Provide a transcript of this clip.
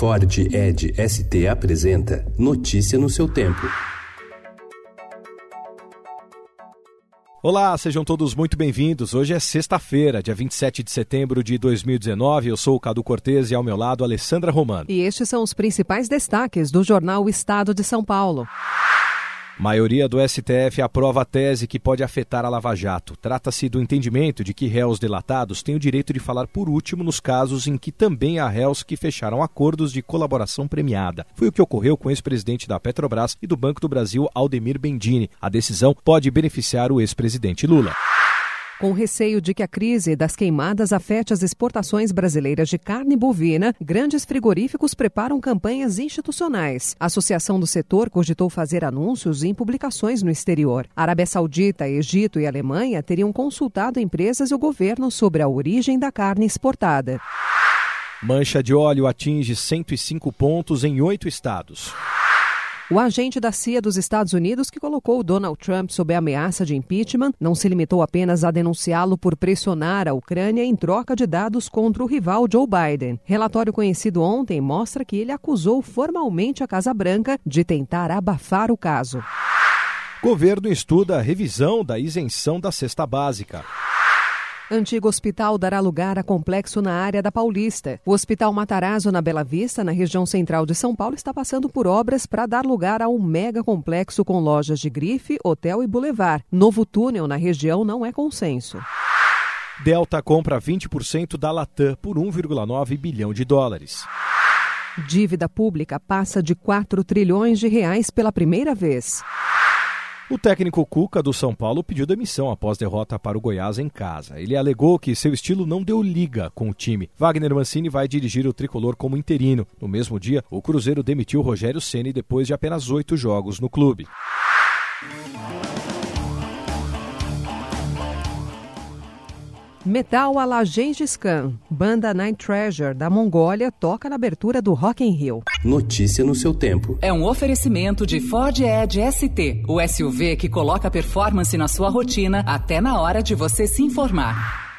Ford Ed ST apresenta Notícia no seu tempo. Olá, sejam todos muito bem-vindos. Hoje é sexta-feira, dia 27 de setembro de 2019. Eu sou o Cadu Cortez e ao meu lado Alessandra Romano. E estes são os principais destaques do jornal Estado de São Paulo. Maioria do STF aprova a tese que pode afetar a Lava Jato. Trata-se do entendimento de que réus delatados têm o direito de falar por último nos casos em que também há réus que fecharam acordos de colaboração premiada. Foi o que ocorreu com o ex-presidente da Petrobras e do Banco do Brasil, Aldemir Bendini. A decisão pode beneficiar o ex-presidente Lula. Com receio de que a crise das queimadas afete as exportações brasileiras de carne bovina, grandes frigoríficos preparam campanhas institucionais. A Associação do Setor cogitou fazer anúncios em publicações no exterior. Arábia Saudita, Egito e Alemanha teriam consultado empresas e o governo sobre a origem da carne exportada. Mancha de óleo atinge 105 pontos em oito estados. O agente da CIA dos Estados Unidos, que colocou Donald Trump sob ameaça de impeachment, não se limitou apenas a denunciá-lo por pressionar a Ucrânia em troca de dados contra o rival Joe Biden. Relatório conhecido ontem mostra que ele acusou formalmente a Casa Branca de tentar abafar o caso. Governo estuda a revisão da isenção da cesta básica. Antigo hospital dará lugar a complexo na área da Paulista. O Hospital Matarazzo, na Bela Vista, na região central de São Paulo, está passando por obras para dar lugar a um mega complexo com lojas de grife, hotel e boulevard. Novo túnel na região não é consenso. Delta compra 20% da Latam por 1,9 bilhão de dólares. Dívida pública passa de 4 trilhões de reais pela primeira vez. O técnico Cuca do São Paulo pediu demissão após derrota para o Goiás em casa. Ele alegou que seu estilo não deu liga com o time. Wagner Mancini vai dirigir o tricolor como interino. No mesmo dia, o Cruzeiro demitiu Rogério Ceni depois de apenas oito jogos no clube. Metal a la Gengis Khan. Banda Night Treasure da Mongólia toca na abertura do Rock in Rio. Notícia no seu tempo. É um oferecimento de Ford Edge ST, o SUV que coloca performance na sua rotina até na hora de você se informar.